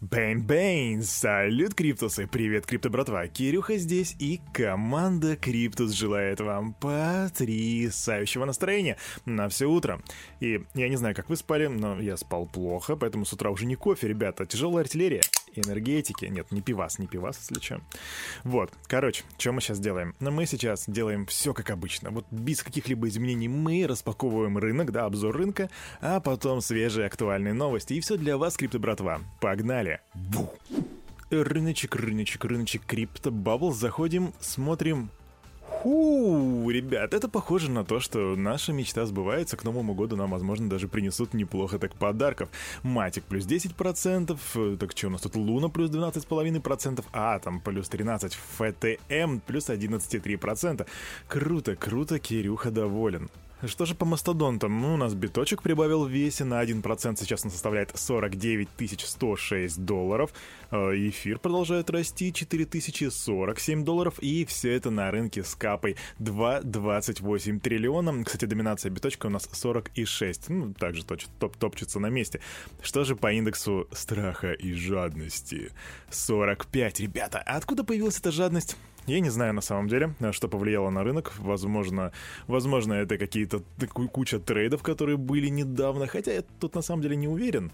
Bang-bang! Салют, Криптусы! Привет, Крипто братва! Кирюха здесь и команда Криптус желает вам потрясающего настроения на все утро. И я не знаю, как вы спали, но я спал плохо, поэтому с утра уже не кофе, ребята, тяжелая артиллерия энергетики. Нет, не пивас, не пивас, если что. Вот, короче, что мы сейчас делаем? Ну, мы сейчас делаем все как обычно. Вот без каких-либо изменений мы распаковываем рынок, да, обзор рынка, а потом свежие актуальные новости. И все для вас, крипто братва. Погнали! Бу! Рыночек, рыночек, рыночек, крипто, бабл, заходим, смотрим, Ху, ребят, это похоже на то, что наша мечта сбывается. К Новому году нам, возможно, даже принесут неплохо так подарков. Матик плюс 10%, так что у нас тут Луна плюс 12,5%, Атом плюс 13%, ФТМ плюс 11,3%. Круто, круто, Кирюха доволен. Что же по мастодонтам? Ну, у нас биточек прибавил в весе на 1%, сейчас он составляет 49 106 долларов. Э, эфир продолжает расти, 4047 долларов, и все это на рынке с капой 2,28 триллиона. Кстати, доминация биточка у нас 46, ну, также точ, топ, топчется на месте. Что же по индексу страха и жадности? 45, ребята, а откуда появилась эта жадность? Я не знаю на самом деле, что повлияло на рынок. Возможно, возможно это какие-то куча трейдов, которые были недавно, хотя я тут на самом деле не уверен.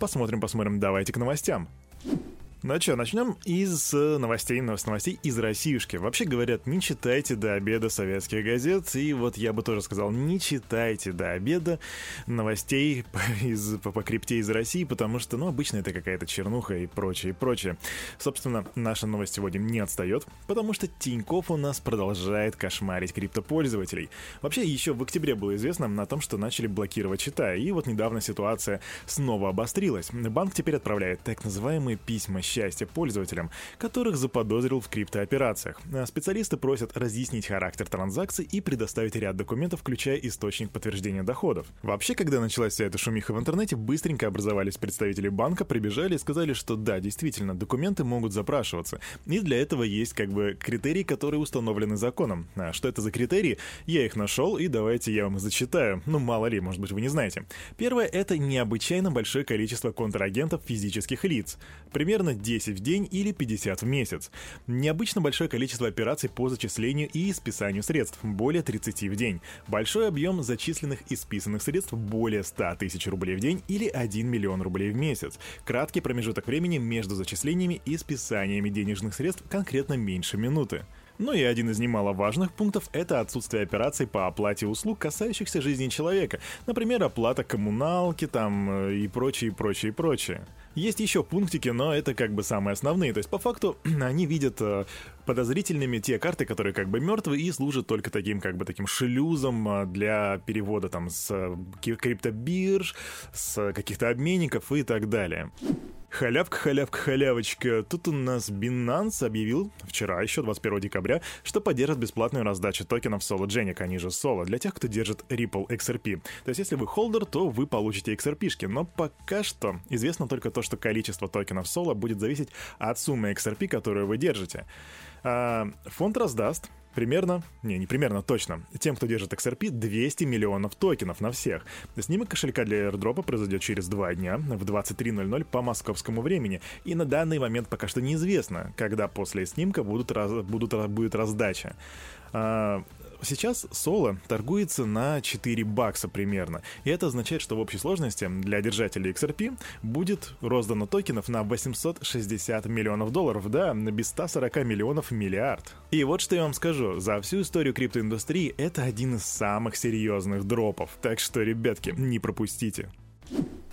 Посмотрим, посмотрим. Давайте к новостям. you Ну что, начнем из э, новостей, с новостей из Россиюшки. Вообще говорят, не читайте до обеда советских газет, и вот я бы тоже сказал, не читайте до обеда новостей из, по, по крипте из России, потому что, ну, обычно это какая-то чернуха и прочее, и прочее. Собственно, наша новость сегодня не отстает, потому что Тиньков у нас продолжает кошмарить криптопользователей. Вообще, еще в октябре было известно о том, что начали блокировать счета, и вот недавно ситуация снова обострилась. Банк теперь отправляет так называемые письма счастья пользователям, которых заподозрил в криптооперациях. А специалисты просят разъяснить характер транзакций и предоставить ряд документов, включая источник подтверждения доходов. Вообще, когда началась вся эта шумиха в интернете, быстренько образовались представители банка, прибежали и сказали, что да, действительно, документы могут запрашиваться. И для этого есть как бы критерии, которые установлены законом. А что это за критерии? Я их нашел, и давайте я вам зачитаю. Ну, мало ли, может быть, вы не знаете. Первое — это необычайно большое количество контрагентов физических лиц. Примерно 10 в день или 50 в месяц. Необычно большое количество операций по зачислению и списанию средств, более 30 в день. Большой объем зачисленных и списанных средств более 100 тысяч рублей в день или 1 миллион рублей в месяц. Краткий промежуток времени между зачислениями и списаниями денежных средств конкретно меньше минуты. Ну и один из немаловажных пунктов — это отсутствие операций по оплате услуг, касающихся жизни человека. Например, оплата коммуналки там э, и прочее, и прочее, и прочее. Есть еще пунктики, но это как бы самые основные. То есть, по факту, они видят э, подозрительными те карты, которые как бы мертвы и служат только таким как бы таким шлюзом э, для перевода там с э, криптобирж, с каких-то обменников и так далее. Халявка, халявка, халявочка. Тут у нас Binance объявил вчера, еще 21 декабря, что поддержит бесплатную раздачу токенов Solo Genic, они же Solo, для тех, кто держит Ripple XRP. То есть, если вы холдер, то вы получите XRP-шки, но пока что известно только то, что количество токенов Solo будет зависеть от суммы XRP, которую вы держите. А, фонд раздаст примерно, не, не примерно, точно, тем, кто держит XRP, 200 миллионов токенов на всех. Снимок кошелька для airdrop произойдет через два дня в 23.00 по московскому времени, и на данный момент пока что неизвестно, когда после снимка будут, раз, будут, будет раздача. А, Сейчас соло торгуется на 4 бакса примерно, и это означает, что в общей сложности для держателей XRP будет роздано токенов на 860 миллионов долларов, да, на без 140 миллионов миллиард. И вот что я вам скажу, за всю историю криптоиндустрии это один из самых серьезных дропов, так что, ребятки, не пропустите.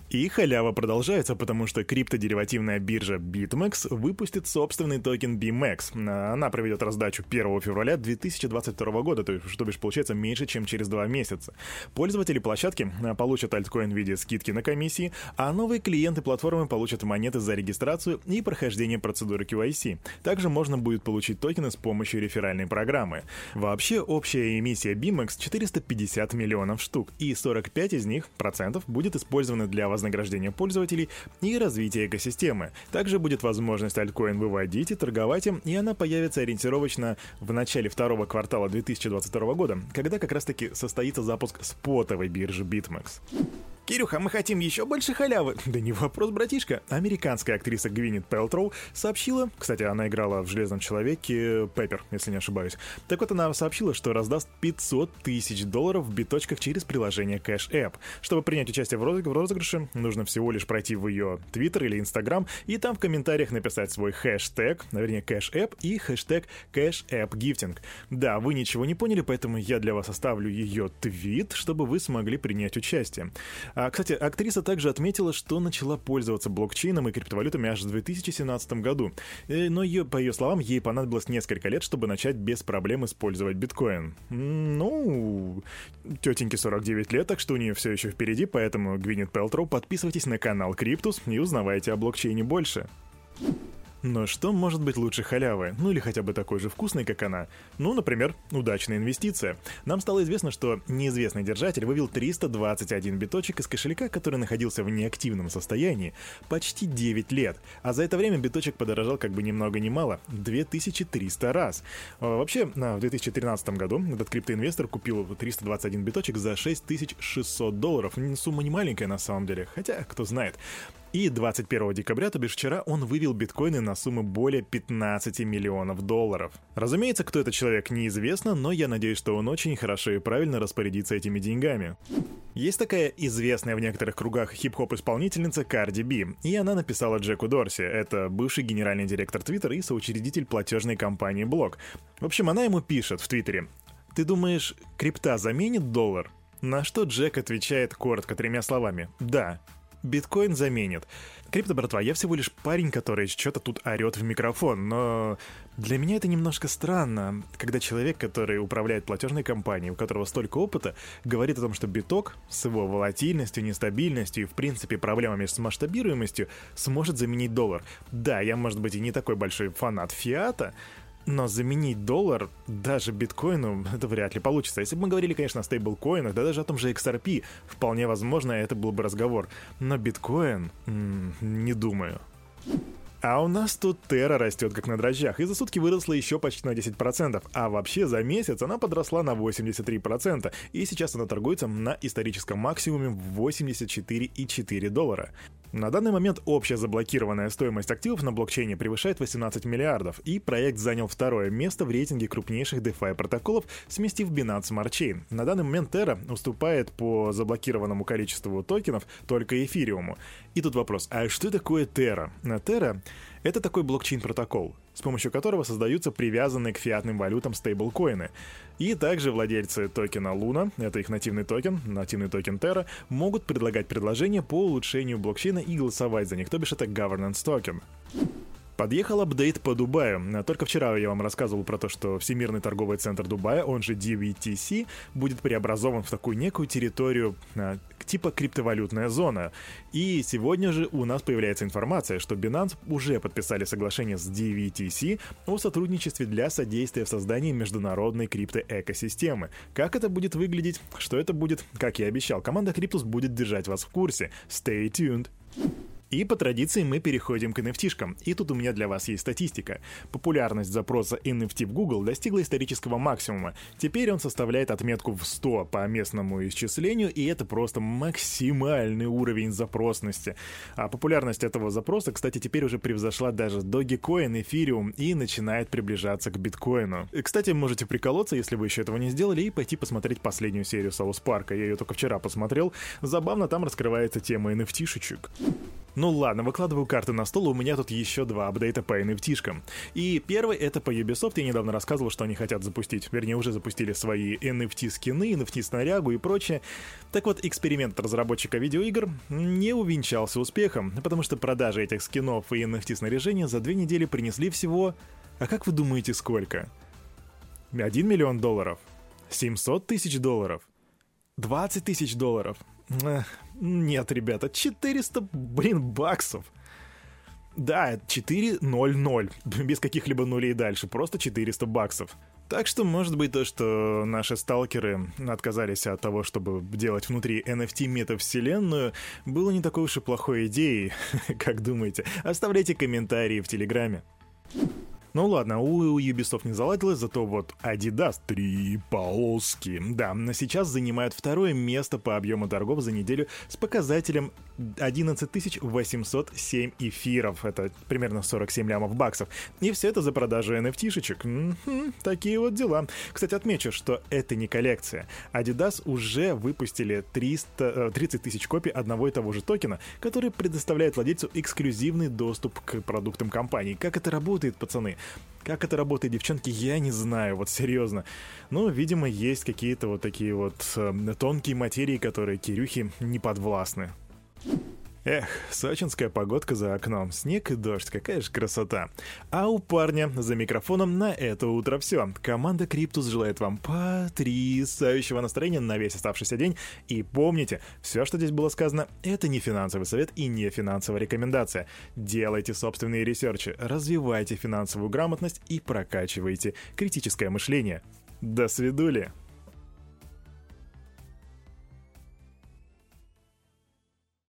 И халява продолжается, потому что криптодеривативная биржа BitMEX выпустит собственный токен BMEX. Она проведет раздачу 1 февраля 2022 года, то есть, что бишь, получается меньше, чем через два месяца. Пользователи площадки а, получат альткоин в виде скидки на комиссии, а новые клиенты платформы получат монеты за регистрацию и прохождение процедуры QIC. Также можно будет получить токены с помощью реферальной программы. Вообще, общая эмиссия BMEX 450 миллионов штук, и 45 из них процентов будет использованы для возможности вознаграждения пользователей и развития экосистемы. Также будет возможность альткоин выводить и торговать им, и она появится ориентировочно в начале второго квартала 2022 года, когда как раз таки состоится запуск спотовой биржи BitMEX. Кирюха, мы хотим еще больше халявы. Да не вопрос, братишка. Американская актриса Гвинет Пелтроу сообщила, кстати, она играла в «Железном человеке» Пеппер, если не ошибаюсь. Так вот, она сообщила, что раздаст 500 тысяч долларов в биточках через приложение Cash App. Чтобы принять участие в, розыгрыше, нужно всего лишь пройти в ее Twitter или Instagram и там в комментариях написать свой хэштег, вернее, Cash App и хэштег Cash App Gifting. Да, вы ничего не поняли, поэтому я для вас оставлю ее твит, чтобы вы смогли принять участие. А, кстати, актриса также отметила, что начала пользоваться блокчейном и криптовалютами аж в 2017 году. Э, но ее, по ее словам, ей понадобилось несколько лет, чтобы начать без проблем использовать биткоин. Ну, тетеньке 49 лет, так что у нее все еще впереди, поэтому, Гвинет Пелтроу, подписывайтесь на канал Криптус и узнавайте о блокчейне больше. Но что может быть лучше халявы? Ну или хотя бы такой же вкусной, как она? Ну, например, удачная инвестиция. Нам стало известно, что неизвестный держатель вывел 321 биточек из кошелька, который находился в неактивном состоянии, почти 9 лет. А за это время биточек подорожал как бы ни много ни мало, 2300 раз. А, вообще, в 2013 году этот криптоинвестор купил 321 биточек за 6600 долларов. Сумма не маленькая на самом деле, хотя кто знает. И 21 декабря, то бишь вчера, он вывел биткоины на сумму более 15 миллионов долларов. Разумеется, кто этот человек неизвестно, но я надеюсь, что он очень хорошо и правильно распорядится этими деньгами. Есть такая известная в некоторых кругах хип-хоп исполнительница Карди Би, и она написала Джеку Дорси, это бывший генеральный директор Твиттера и соучредитель платежной компании Блок. В общем, она ему пишет в Твиттере, «Ты думаешь, крипта заменит доллар?» На что Джек отвечает коротко тремя словами «Да» биткоин заменит. Крипто, братва, я всего лишь парень, который что-то тут орет в микрофон, но для меня это немножко странно, когда человек, который управляет платежной компанией, у которого столько опыта, говорит о том, что биток с его волатильностью, нестабильностью и, в принципе, проблемами с масштабируемостью сможет заменить доллар. Да, я, может быть, и не такой большой фанат фиата, но заменить доллар даже биткоину это вряд ли получится. Если бы мы говорили, конечно, о стейблкоинах, да даже о том же XRP, вполне возможно, это был бы разговор. Но биткоин, м-м, не думаю. А у нас тут Терра растет как на дрожжах, и за сутки выросла еще почти на 10%, а вообще за месяц она подросла на 83%, и сейчас она торгуется на историческом максимуме в 84,4 доллара. На данный момент общая заблокированная стоимость активов на блокчейне превышает 18 миллиардов, и проект занял второе место в рейтинге крупнейших DeFi протоколов, сместив Binance Smart Chain. На данный момент Terra уступает по заблокированному количеству токенов только эфириуму. И тут вопрос, а что такое Terra? Terra — это такой блокчейн-протокол, с помощью которого создаются привязанные к фиатным валютам стейблкоины. И также владельцы токена Luna, это их нативный токен, нативный токен Terra, могут предлагать предложения по улучшению блокчейна и голосовать за них, то бишь это governance токен. Подъехал апдейт по Дубаю. Только вчера я вам рассказывал про то, что Всемирный торговый центр Дубая, он же DVTC, будет преобразован в такую некую территорию а, типа криптовалютная зона. И сегодня же у нас появляется информация, что Binance уже подписали соглашение с DVTC о сотрудничестве для содействия в создании международной криптоэкосистемы. Как это будет выглядеть, что это будет, как я обещал, команда Криптус будет держать вас в курсе. Stay tuned! И по традиции мы переходим к NFT-шкам. И тут у меня для вас есть статистика. Популярность запроса NFT в Google достигла исторического максимума. Теперь он составляет отметку в 100 по местному исчислению, и это просто максимальный уровень запросности. А популярность этого запроса, кстати, теперь уже превзошла даже Dogecoin, Ethereum и начинает приближаться к биткоину. И, кстати, можете приколоться, если вы еще этого не сделали, и пойти посмотреть последнюю серию Саус Парка. Я ее только вчера посмотрел. Забавно там раскрывается тема NFT-шечек. Ну ладно, выкладываю карты на стол, у меня тут еще два апдейта по NFT-шкам. И первый это по Ubisoft, я недавно рассказывал, что они хотят запустить, вернее уже запустили свои NFT-скины, NFT-снарягу и прочее. Так вот, эксперимент разработчика видеоигр не увенчался успехом, потому что продажи этих скинов и NFT-снаряжения за две недели принесли всего... А как вы думаете, сколько? 1 миллион долларов? 700 тысяч долларов? 20 тысяч долларов? Нет, ребята, 400, блин, баксов. Да, 4.00, без каких-либо нулей дальше, просто 400 баксов. Так что, может быть, то, что наши сталкеры отказались от того, чтобы делать внутри NFT метавселенную, было не такой уж и плохой идеей, как думаете. Оставляйте комментарии в Телеграме. Ну ладно, у Ubisoft не заладилось, зато вот Adidas три полоски. Да, сейчас занимают второе место по объему торгов за неделю с показателем 11 807 эфиров. Это примерно 47 лямов баксов. И все это за продажу NFT-шечек. М-м, такие вот дела. Кстати, отмечу, что это не коллекция. Adidas уже выпустили 300, 30 э, тысяч копий одного и того же токена, который предоставляет владельцу эксклюзивный доступ к продуктам компании. Как это работает, пацаны? Как это работает, девчонки, я не знаю, вот серьезно. Ну, видимо, есть какие-то вот такие вот э, тонкие материи, которые Кирюхи не подвластны. Эх, сочинская погодка за окном, снег и дождь, какая же красота. А у парня за микрофоном на это утро все. Команда Криптус желает вам потрясающего настроения на весь оставшийся день. И помните, все, что здесь было сказано, это не финансовый совет и не финансовая рекомендация. Делайте собственные ресерчи, развивайте финансовую грамотность и прокачивайте критическое мышление. До свидули!